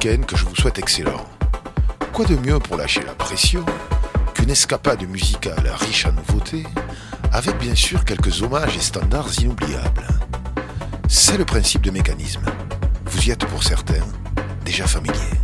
que je vous souhaite excellent. Quoi de mieux pour lâcher la pression qu'une escapade musicale riche en nouveautés, avec bien sûr quelques hommages et standards inoubliables. C'est le principe de mécanisme. Vous y êtes pour certains déjà familiers.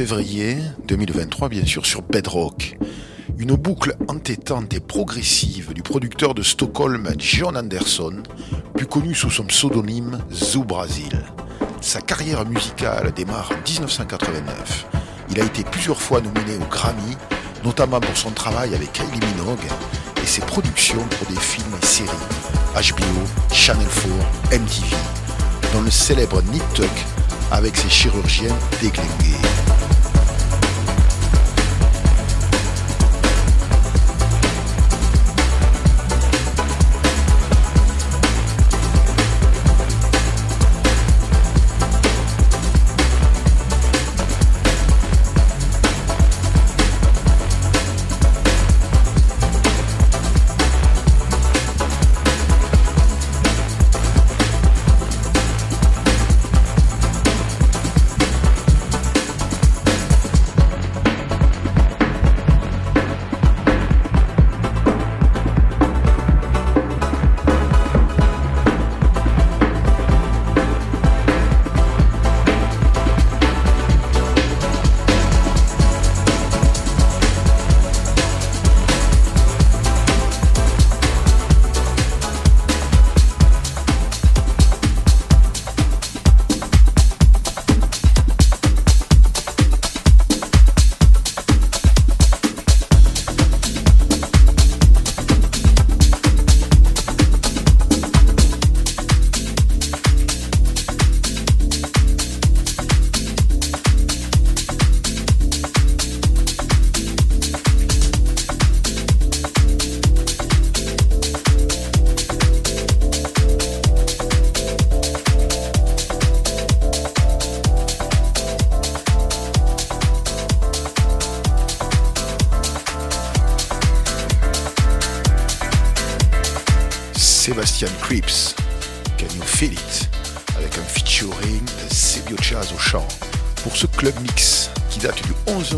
Février 2023, bien sûr, sur Bedrock. Une boucle entêtante et progressive du producteur de Stockholm John Anderson, plus connu sous son pseudonyme Zoo Brasil. Sa carrière musicale démarre en 1989. Il a été plusieurs fois nominé au Grammy, notamment pour son travail avec Kylie Minogue et ses productions pour des films et séries HBO, Channel 4, MTV, dont le célèbre Nip Tuck avec ses chirurgiens déglingués.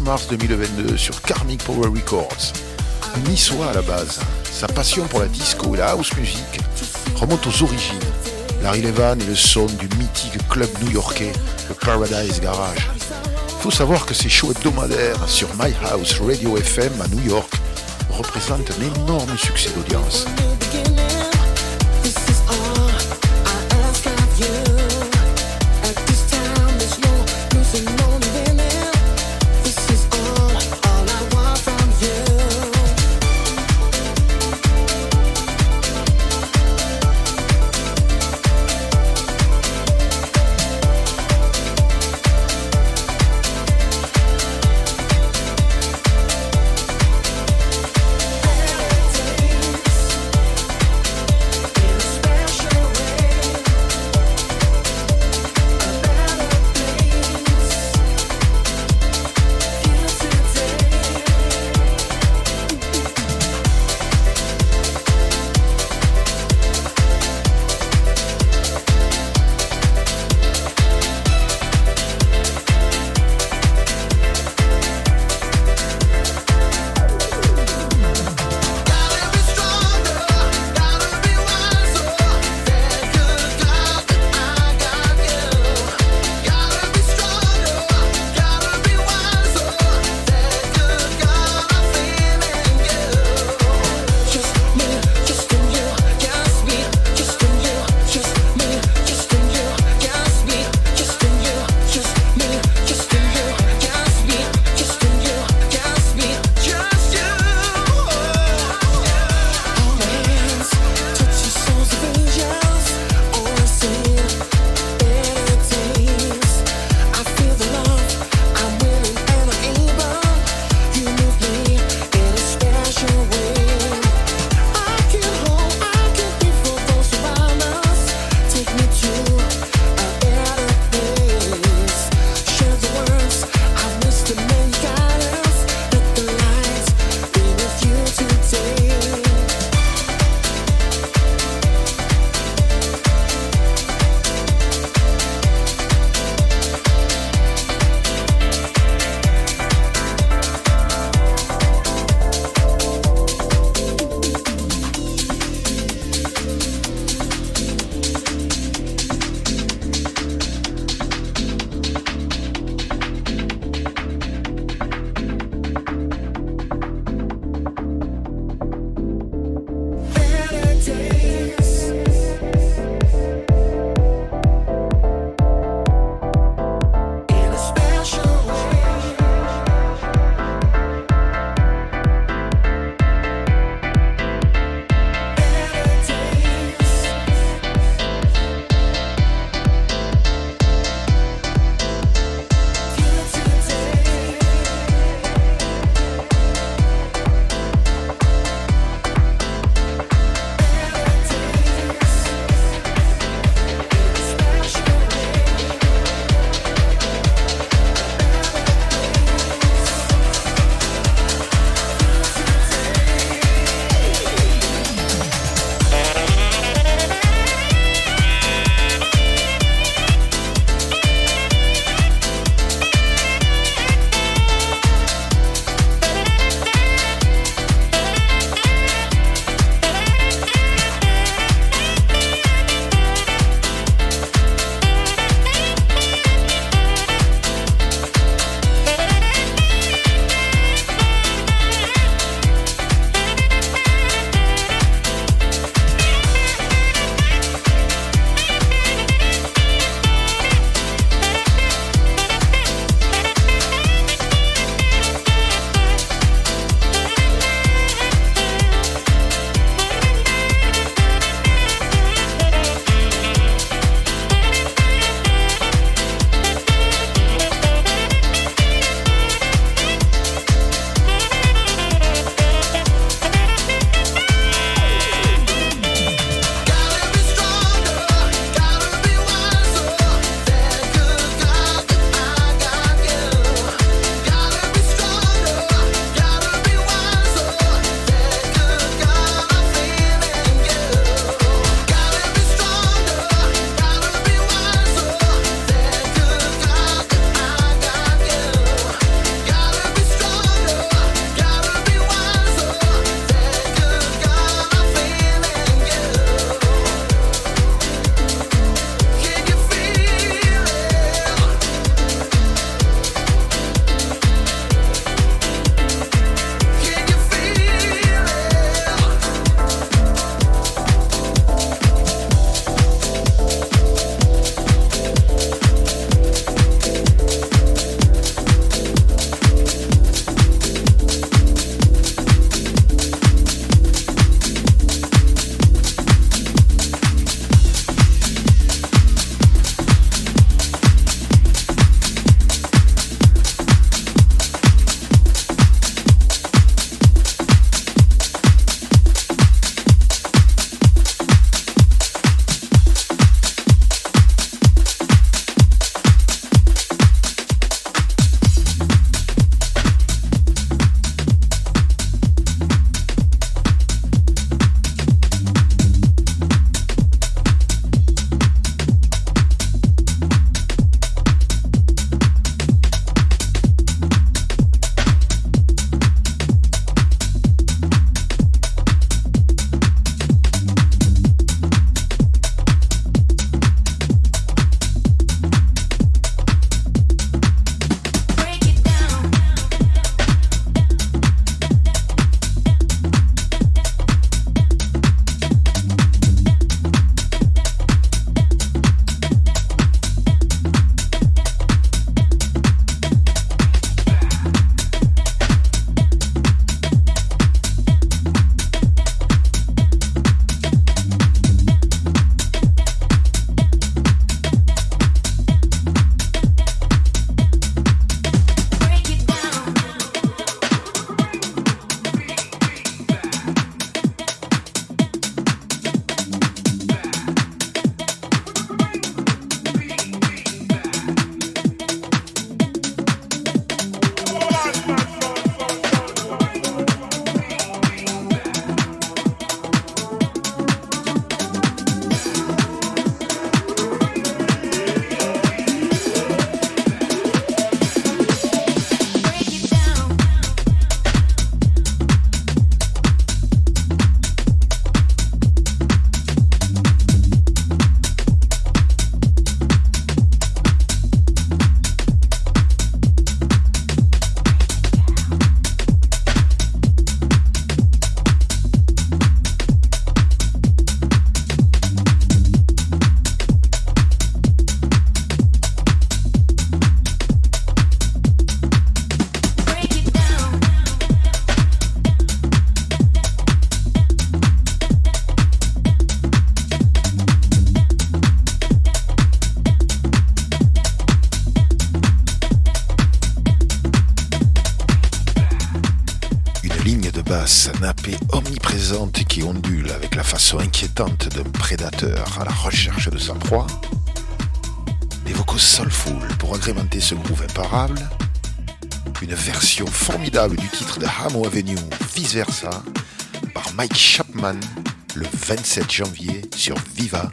Mars 2022 sur Karmic Power Records. Niçois à la base, sa passion pour la disco et la house music remonte aux origines. Larry Levan est le son du mythique club new-yorkais, le Paradise Garage. Il faut savoir que ces shows hebdomadaires sur My House Radio FM à New York représentent un énorme succès d'audience. Du titre de Hamo Avenue Vice Versa par Mike Chapman le 27 janvier sur Viva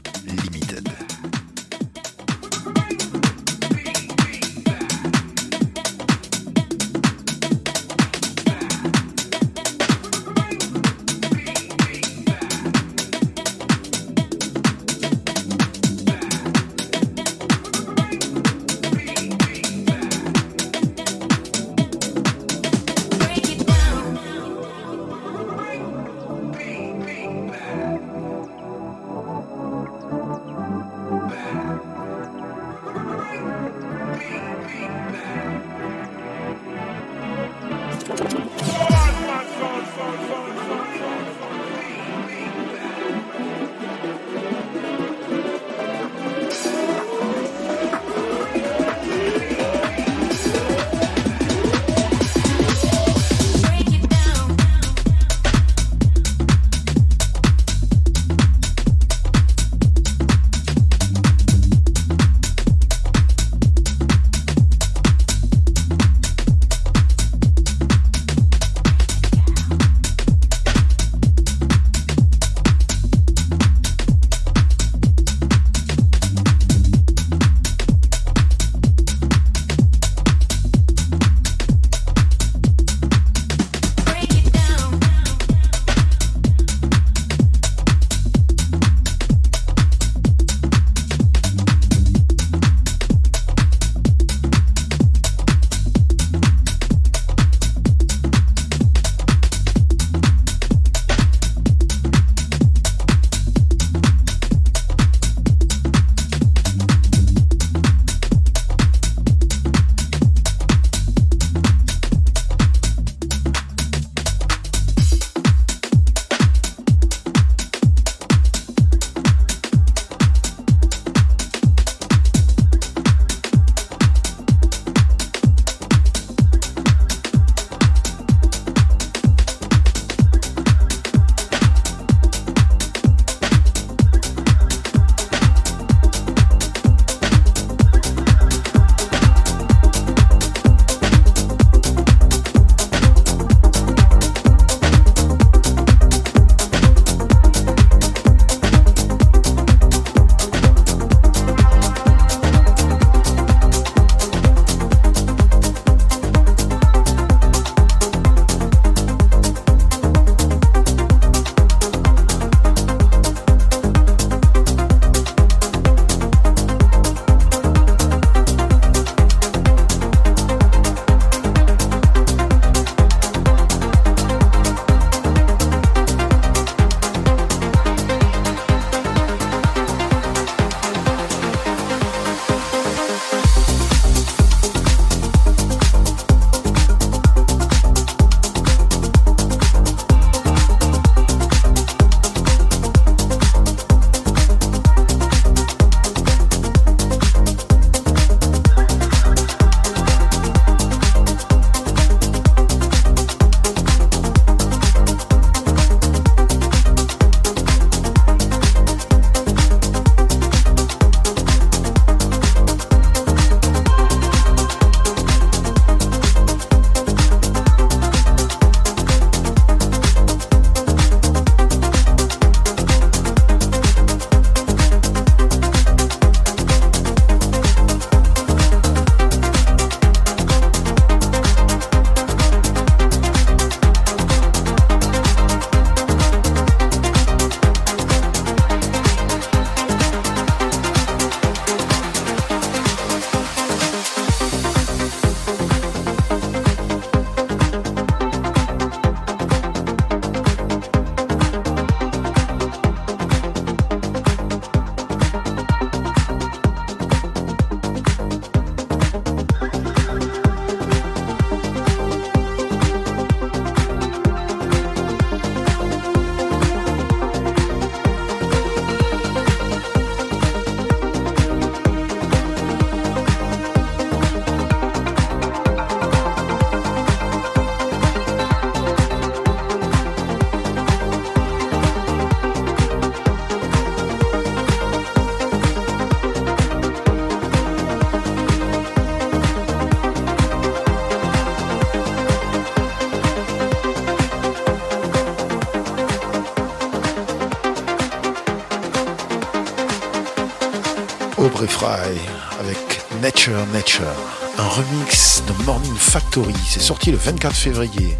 C'est sorti le 24 février.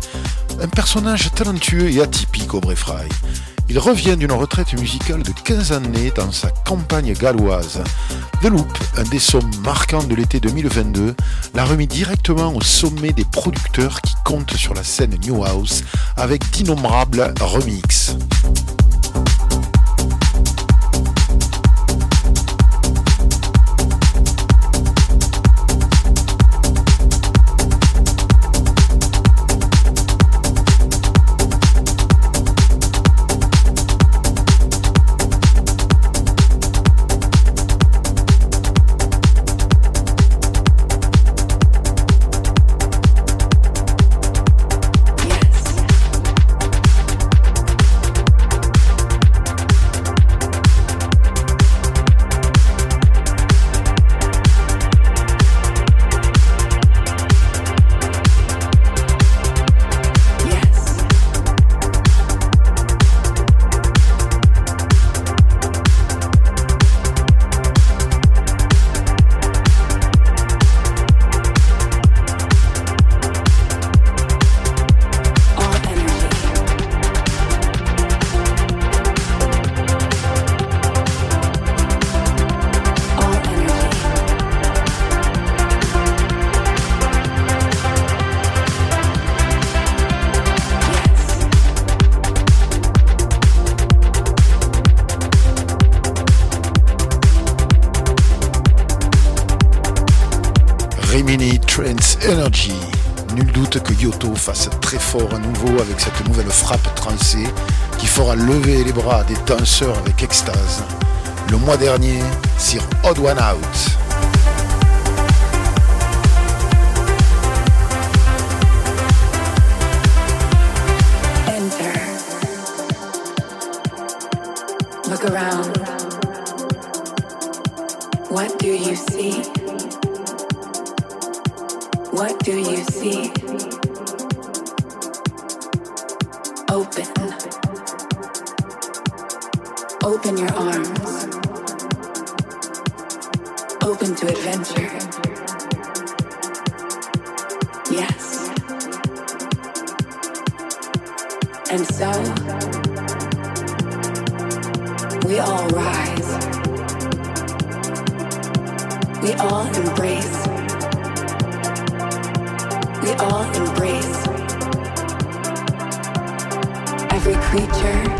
Un personnage talentueux et atypique Aubrey Fry. Il revient d'une retraite musicale de 15 années dans sa campagne galloise. The Loop, un des sommes marquants de l'été 2022, l'a remis directement au sommet des producteurs qui comptent sur la scène New House avec d'innombrables remixes. Bras des danseurs avec extase. Le mois dernier sur Odd One Out. Look around. What do you see? What do you see? Open. Open your arms. Open to adventure. Yes. And so, we all rise. We all embrace. We all embrace every creature,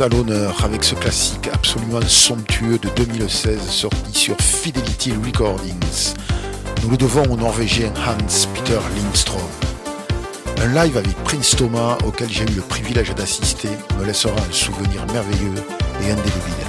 à l'honneur avec ce classique absolument somptueux de 2016 sorti sur Fidelity Recordings. Nous le devons au Norvégien Hans Peter Lindstrom. Un live avec Prince Thomas auquel j'ai eu le privilège d'assister me laissera un souvenir merveilleux et indélébile.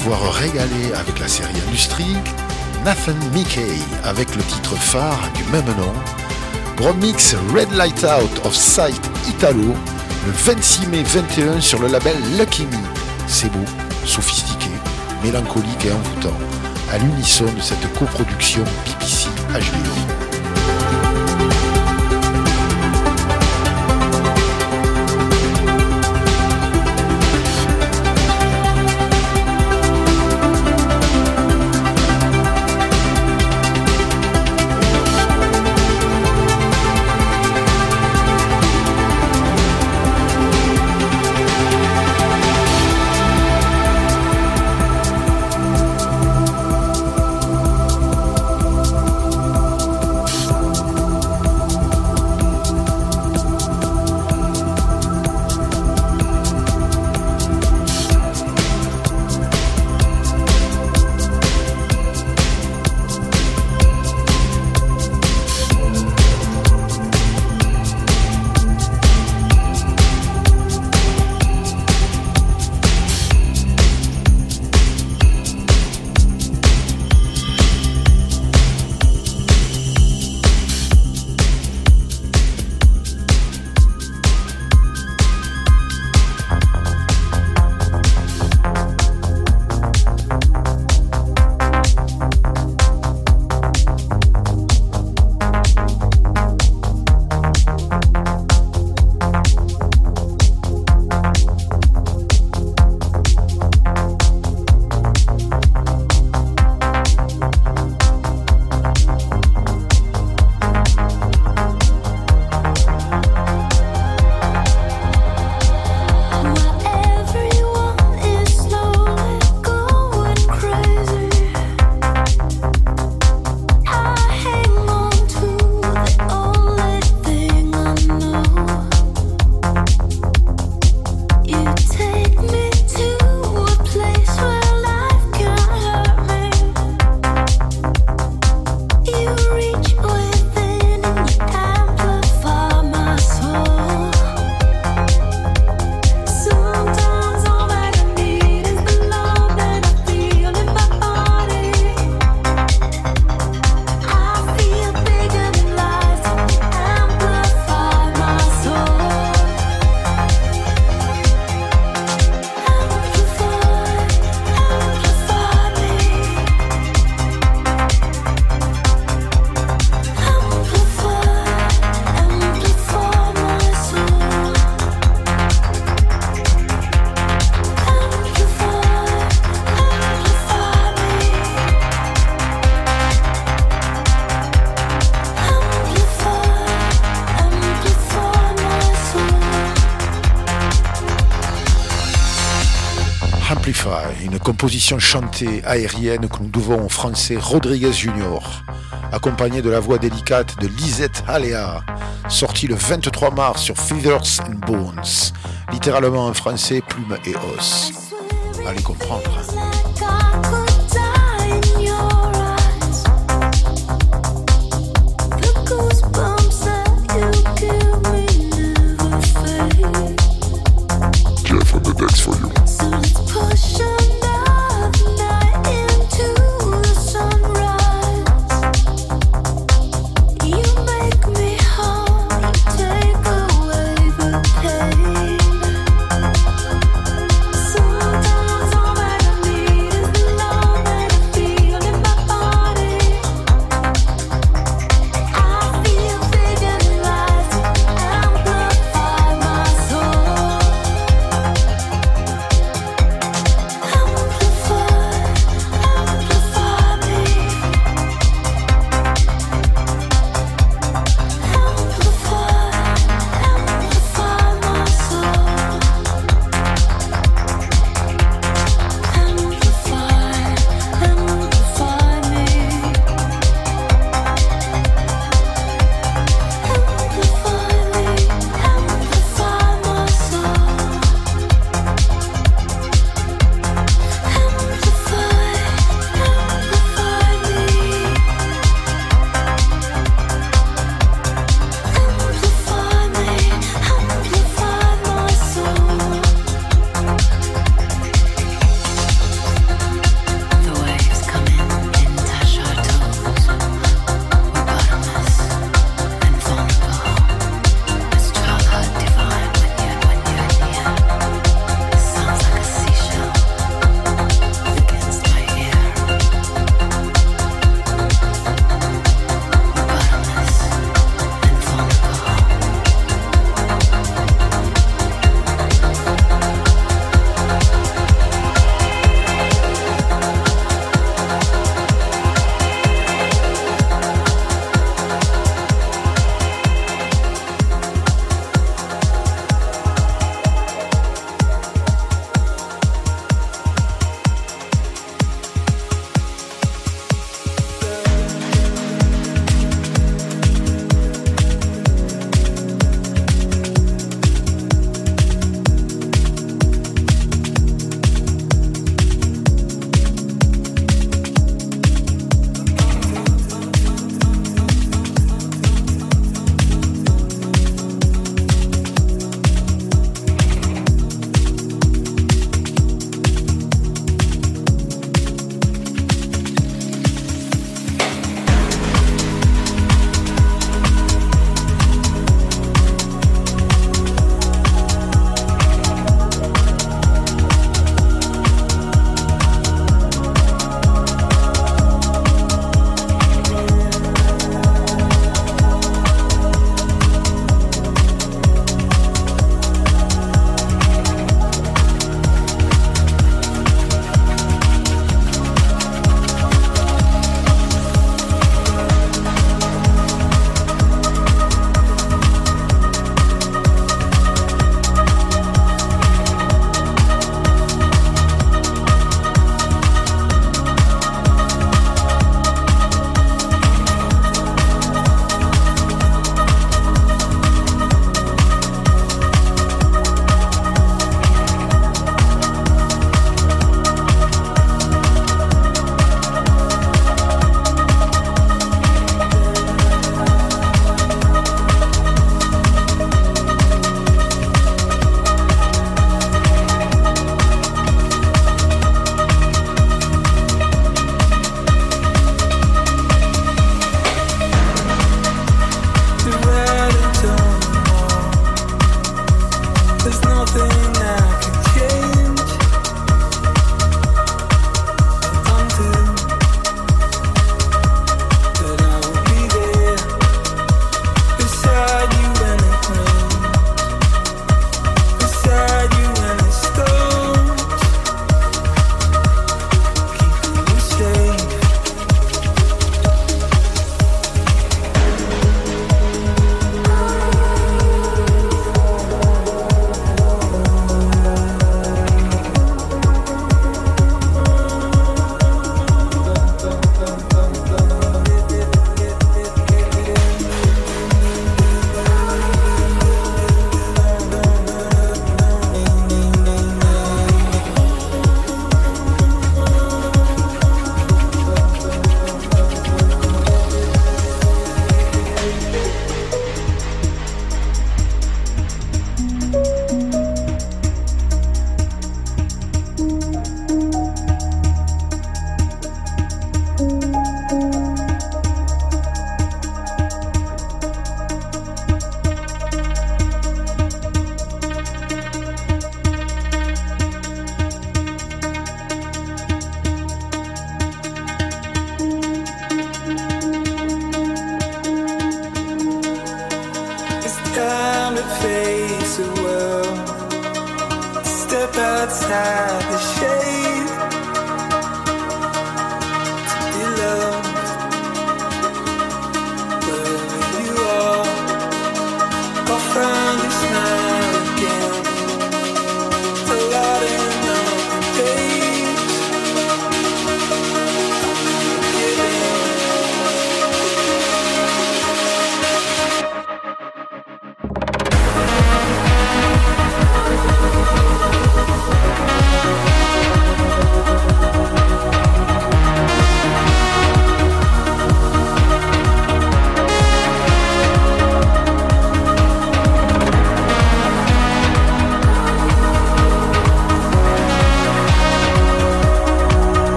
Voire régalés avec la série Industrie, Nathan Mickey avec le titre phare du même nom, remix Red Light Out of Sight Italo le 26 mai 21 sur le label Lucky Me. C'est beau, sophistiqué, mélancolique et envoûtant, à l'unisson de cette coproduction BBC HBO. composition chantée aérienne que nous devons au français Rodriguez Junior, accompagnée de la voix délicate de Lisette Alea, sortie le 23 mars sur Feathers and Bones, littéralement en français plume et os. Allez comprendre. for you.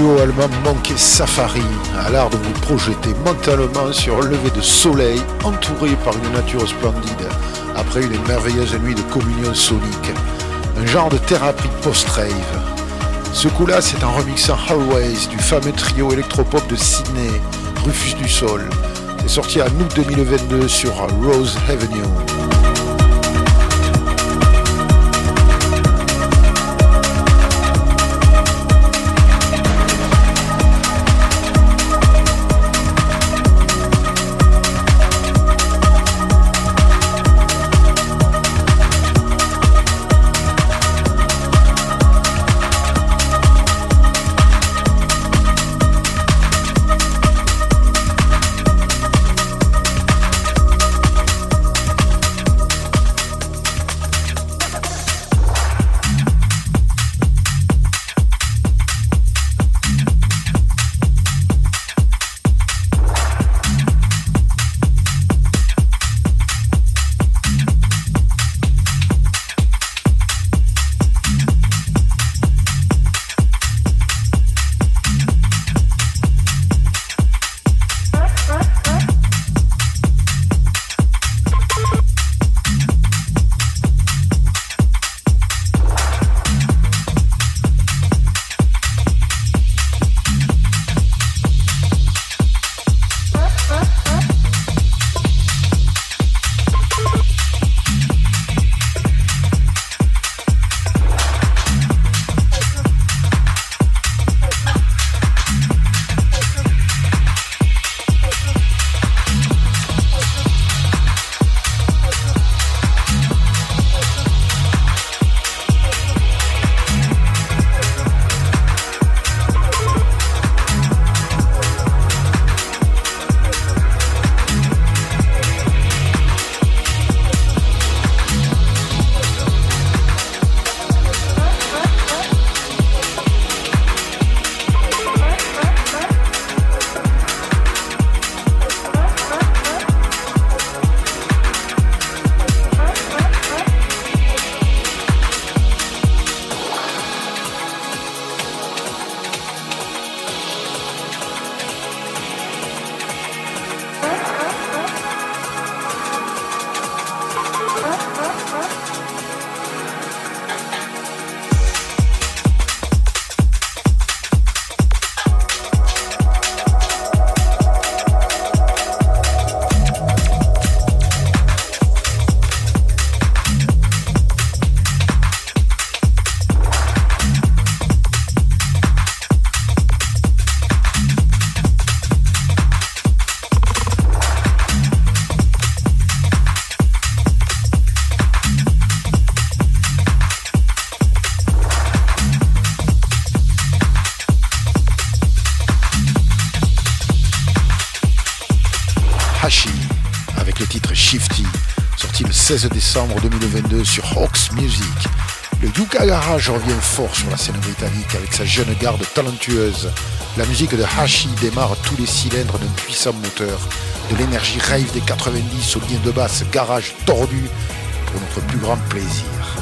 Duo allemand Monk et Safari a l'art de vous projeter mentalement sur un lever de soleil entouré par une nature splendide après une merveilleuse nuit de communion sonique. Un genre de thérapie post-rave. Ce coup-là, c'est en remixant du fameux trio électropop de Sydney, Rufus du Sol. C'est sorti en août 2022 sur Rose Avenue. 2022 sur Hawks Music. Le Yuka Garage revient fort sur la scène britannique avec sa jeune garde talentueuse. La musique de Hashi démarre tous les cylindres d'un puissant moteur, de l'énergie rave des 90 au lien de basse garage tordu pour notre plus grand plaisir.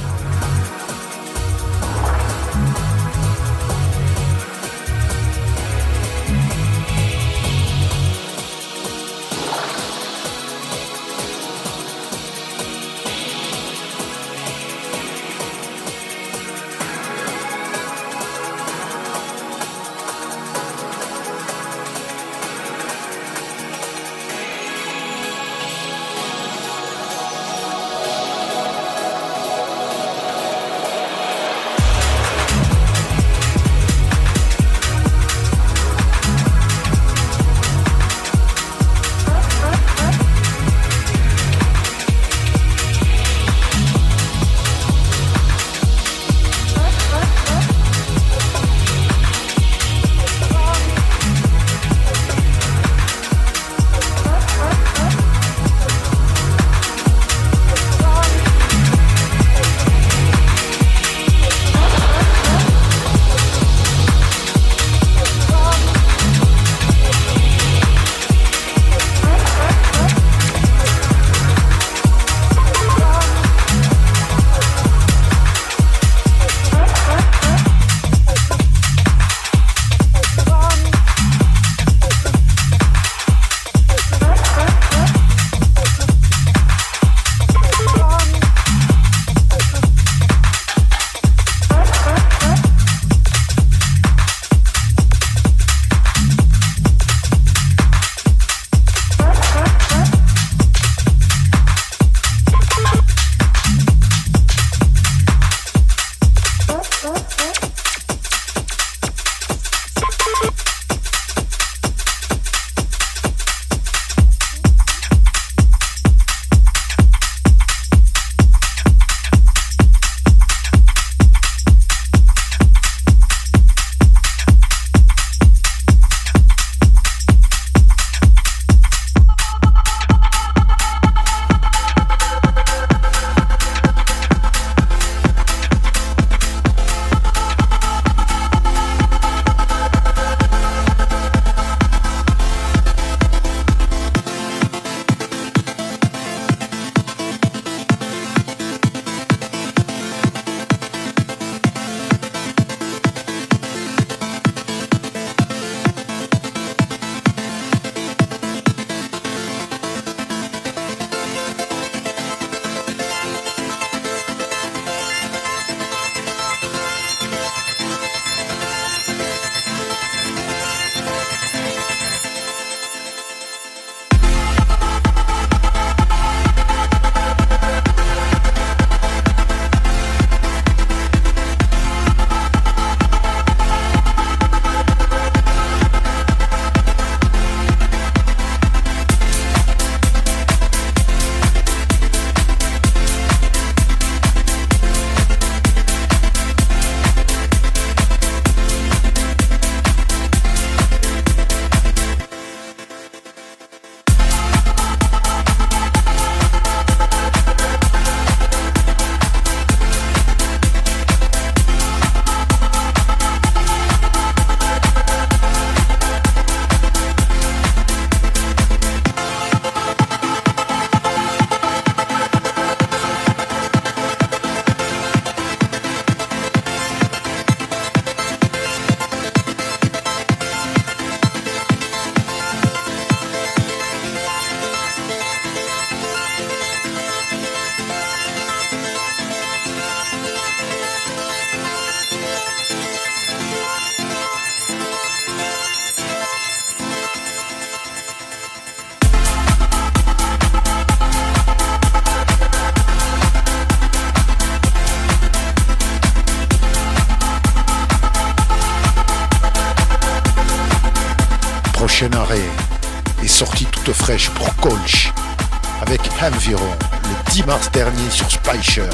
Environ le 10 mars dernier sur Speicher,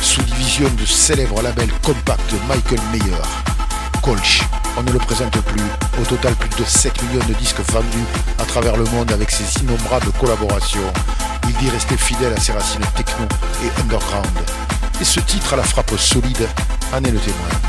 sous-division du célèbre label compact de Michael Mayer. Colch, on ne le présente plus, au total plus de 7 millions de disques vendus à travers le monde avec ses innombrables collaborations. Il dit rester fidèle à ses racines techno et underground. Et ce titre à la frappe solide en est le témoin.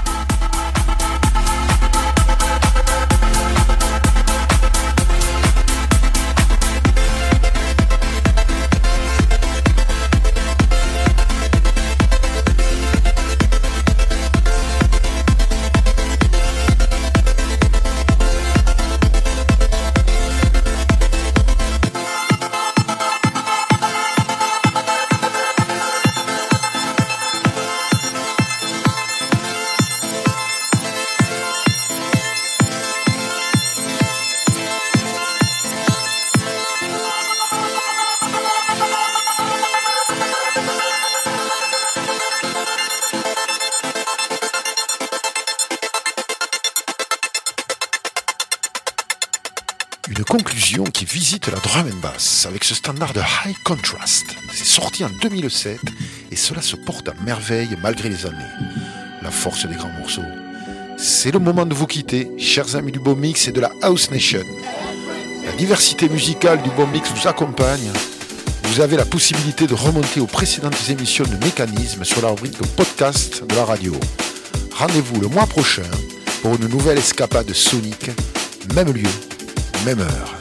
Drum bass avec ce standard de high contrast. C'est sorti en 2007 et cela se porte à merveille malgré les années. La force des grands morceaux. C'est le moment de vous quitter, chers amis du Bon Mix et de la House Nation. La diversité musicale du Bon Mix vous accompagne. Vous avez la possibilité de remonter aux précédentes émissions de Mécanisme sur la rubrique podcast de la radio. Rendez-vous le mois prochain pour une nouvelle escapade sonique, même lieu, même heure.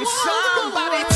I'm somebody